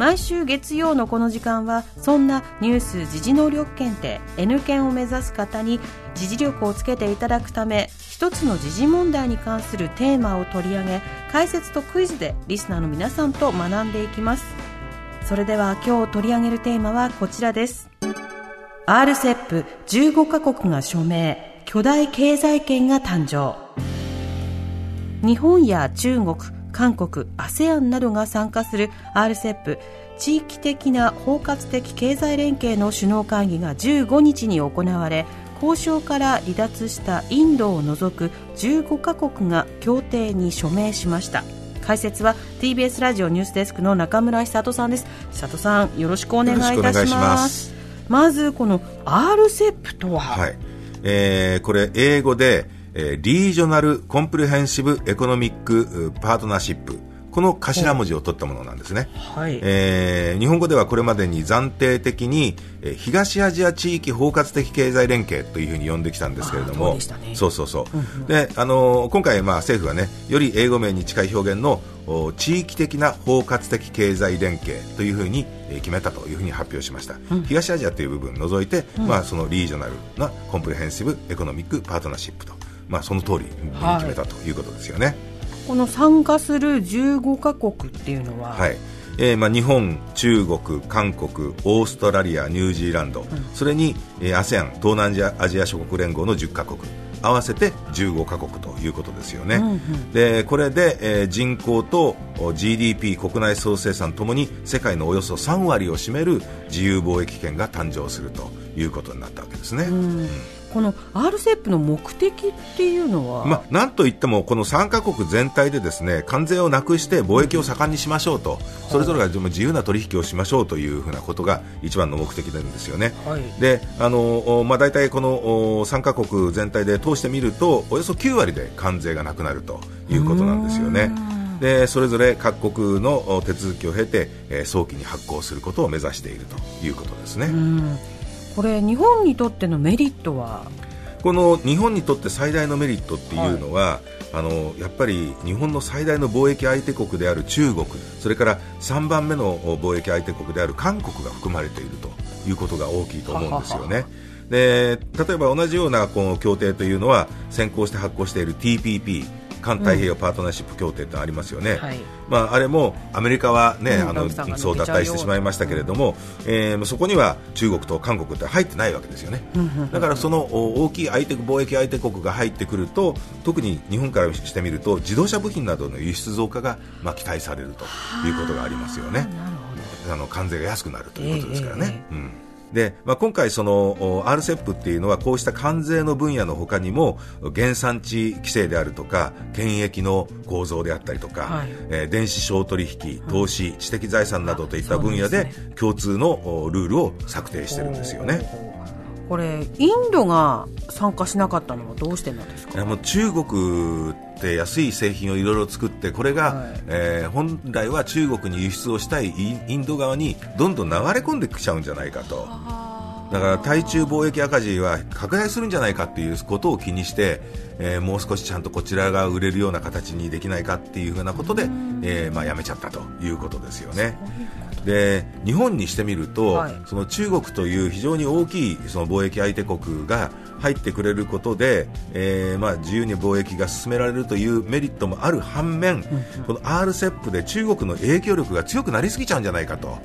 毎週月曜のこの時間はそんなニュース時事能力検定 N 検を目指す方に時事力をつけていただくため一つの時事問題に関するテーマを取り上げ解説とクイズでリスナーの皆さんと学んでいきます。それでは今日取り上げるテーマはこちらです。RCEP15 カ国が署名巨大経済圏が誕生。日本や中国韓国 ASEAN などが参加する RCEP 地域的な包括的経済連携の首脳会議が15日に行われ交渉から離脱したインドを除く15カ国が協定に署名しました。解説は TBS ラジオニュースデスクの中村久人さんです。久人さんよろしくお願いいたします。まずこの RCEP とは、はい。えー、これ英語で、えー、リージョナル・コンプレヘンシブ・エコノミック・パートナーシップこの頭文字を取ったものなんですね、はい。えー日本語ではこれまでに暫定的に、えー東アジア地域包括的経済連携というふうに呼んできたんですけれどあーそうそうそうそう、であのー今回、まあ、政府はねより英語名に近い表現のお地域的な包括的経済連携というふうに、えー決めたというふうに発表しました、東アジアという部分を除いて、まあ、その regional な comprehensive economic partnership と、まあ、その通りに決めたということですよね。この参加する15カ国っていうのは、はい。えーまあ、日本、中国、韓国、オーストラリア、ニュージーランド、それに、えー、ASEAN 東南アジアアジア諸国連合の10カ国合わせて15カ国ということですよね、でこれで、えー人口とお GDP 国内総生産ともに世界のおよそ3割を占める自由貿易圏が誕生するということになったわけですね。この RCEP の目的っていうのは、まあ、なんといってもこの3カ国全体でですね関税をなくして貿易を盛んにしましょうと、それぞれが自由な取引をしましょうというふうなことが一番の目的なんですよね。はいであのおまあ、大体このお3カ国全体で通してみるとおよそ9割で関税がなくなるということなんですよね。でそれぞれ各国のお手続きを経て、えー早期に発行することを目指しているということですね。これ日本にとってのメリットは？この日本にとって最大のメリットっていうのは、あのやっぱり日本の最大の貿易相手国である中国それから3番目の貿易相手国である韓国が含まれているということが大きいと思うんですよね。で例えば同じようなこの協定というのは先行して発行している TPP 環太平洋パートナーシップ協定ってありますよね、はい。まあ、あれもアメリカは、ねうんあのそう脱退してしまいましたけれども、えーそこには中国と韓国って入ってないわけですよね、だからそのお大きい相手貿易相手国が入ってくると特に日本からしてみると自動車部品などの輸出増加が、まあ、期待されるということがありますよね。あの関税が安くなるということですからね。ええ。うんでまあ、今回、そのお RCEP っていうのはこうした関税の分野の他にも原産地規制であるとか権益の構造であったりとか、はい。えー電子商取引、投資、知的財産などといった分野で共通のおルールを策定してるんですよね。これインドが参加しなかったのはどうしてなんですか？いやもう中国って安い製品をいろいろ作ってこれが、はい。えー本来は中国に輸出をしたいインインド側にどんどん流れ込んできちゃうんじゃないかと。だから対中貿易赤字は拡大するんじゃないかっていうことを気にして、えーもう少しちゃんとこちらが売れるような形にできないかっていうふうなことで、えーまあ、やめちゃったということですよね。で日本にしてみると、はい。その中国という非常に大きいその貿易相手国が入ってくれることで、えーまあ、自由に貿易が進められるというメリットもある反面、この RCEP で中国の影響力が強くなりすぎちゃうんじゃないかと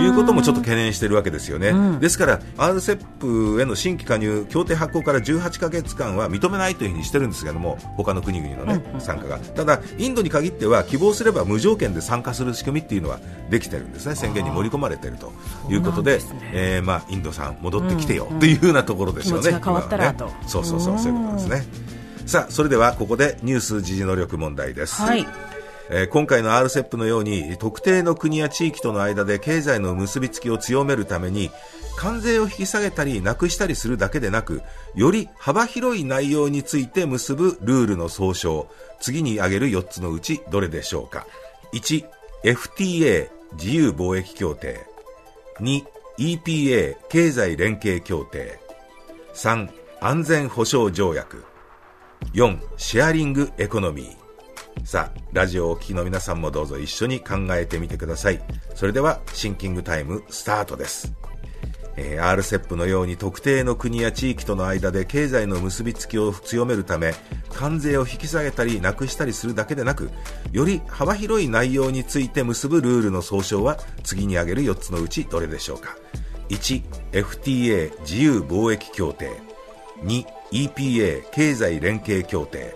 いうこともちょっと懸念しているわけですよね。ですから RCEP への新規加入協定発行から18ヶ月間は認めないというふうにしてるんですけども他の国々の、ね参加が。ただインドに限っては希望すれば無条件で参加する仕組みっていうのはできてるんですね。宣言に盛り込まれているということでですね。えーまあ、インドさん戻ってきてよ、というようなところでしょうねね。とそうそうそうそういうことですね。さあそれではここでニュース時事能力問題です、はい。えー今回の RCEP のように特定の国や地域との間で経済の結びつきを強めるために関税を引き下げたりなくしたりするだけでなくより幅広い内容について結ぶルールの総称。次に挙げる4つのうちどれでしょうか。1FTA 自由貿易協定。2EPA 経済連携協定。3安全保障条約。4シェアリングエコノミー。さあラジオをお聞きの皆さんもどうぞ一緒に考えてみてください。それではシンキングタイムスタートです。えー RCEP のように特定の国や地域との間で経済の結びつきを強めるため関税を引き下げたりなくしたりするだけでなくより幅広い内容について結ぶルールの総称は次に挙げる4つのうちどれでしょうか。1FTA 自由貿易協定。2EPA 経済連携協定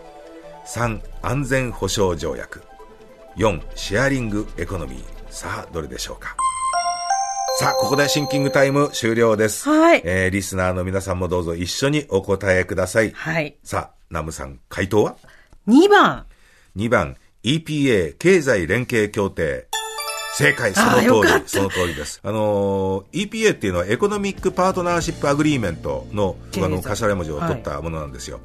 3安全保障条約4シェアリングエコノミーさあどれでしょうかさあ、ここでシンキングタイム終了です。はいえー、リスナーの皆さんもどうぞ一緒にお答えください。はい。さあ、ナムさん、回答は？2番。?2 番、EPA 経済連携協定。正解、その通りその通りです。あのー EPA っていうのは Economic Partnership Agreement の、あの、頭文字を取ったものなんですよ。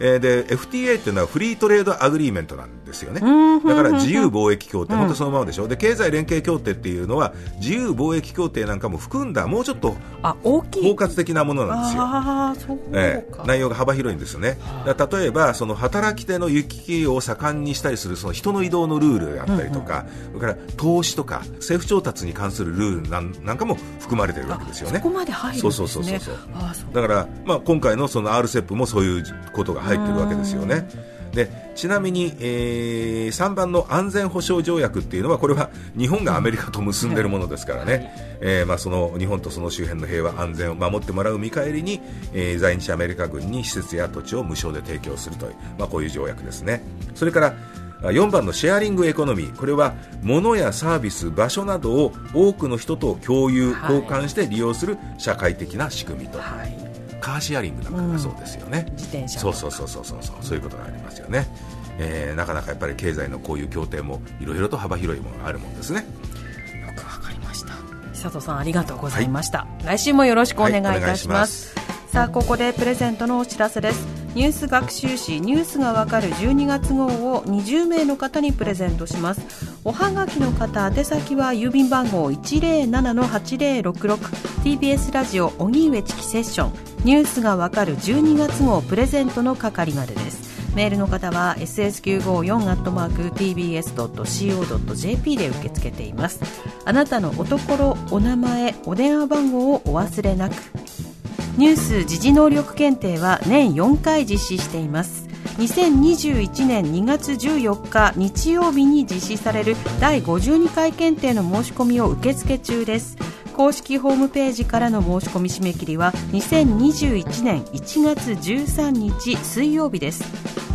えーで、FTA っていうのはフリートレードアグリーメントなんですよね。だから自由貿易協定、本当そのままでしょ？で、経済連携協定っていうのは自由貿易協定なんかも含んだ、もうちょっとあ、大きい。包括的なものなんですよ。ええか。内容が幅広いんですよね。例えば、その働き手の行き来を盛んにしたりするその人の移動のルールであったりとか、それから投資とか政府調達に関するルールなんなんかも含まれてるわけですよねそこ。まで入るんですね。そうそうそうそうだから、まあ、今回のその RCEP もそういうことが入ってるわけですよね。でちなみに、えー3番の安全保障条約っていうのはこれは日本がアメリカと結んでるものですからね、えーまあ、その日本とその周辺の平和安全を守ってもらう見返りに、えー在日アメリカ軍に施設や土地を無償で提供するという、まあ、こういう条約ですね。それからあ4番のシェアリングエコノミーこれは物やサービス場所などを多くの人と共有はい交換して利用する社会的な仕組みと、はい。カーシェアリングなんかがそうですよね、自転車。そうそうそうそうそうそう。そういうことがありますよね、えーなかなかやっぱり経済のこういう協定もいろいろと幅広いものがあるもんですね。よくわかりました。久藤さんありがとうございました、来週もよろしくお願いいたしま,、いします。さあここでプレゼントのお知らせです。ニュース学習誌ニュースがわかる12月号を20名の方にプレゼントします。おはがきの方宛先は郵便番号 107-8066TBS ラジオ荻上チキセッションニュースがわかる12月号プレゼントの係までです。メールの方は ss954-tbs.co.jp で受け付けています。あなたのおところお名前お電話番号をお忘れなく。ニュース時事能力検定は年4回実施しています。2021年2月14日日曜日に実施される第52回検定の申し込みを受付中です。公式ホームページからの申し込み締め切りは2021年1月13日水曜日です。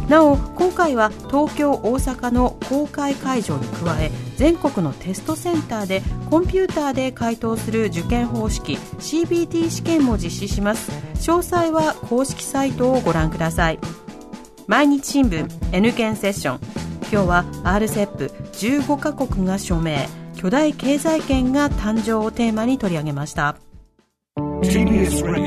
なお今回は東京大阪の公開会場に加え全国のテストセンターでコンピューターで回答する受験方式 CBT 試験も実施します。詳細は公式サイトをご覧ください。毎日新聞 N 検セッション。今日は RCEP15 カ国が署名。巨大経済圏が誕生をテーマに取り上げました。TBS ラ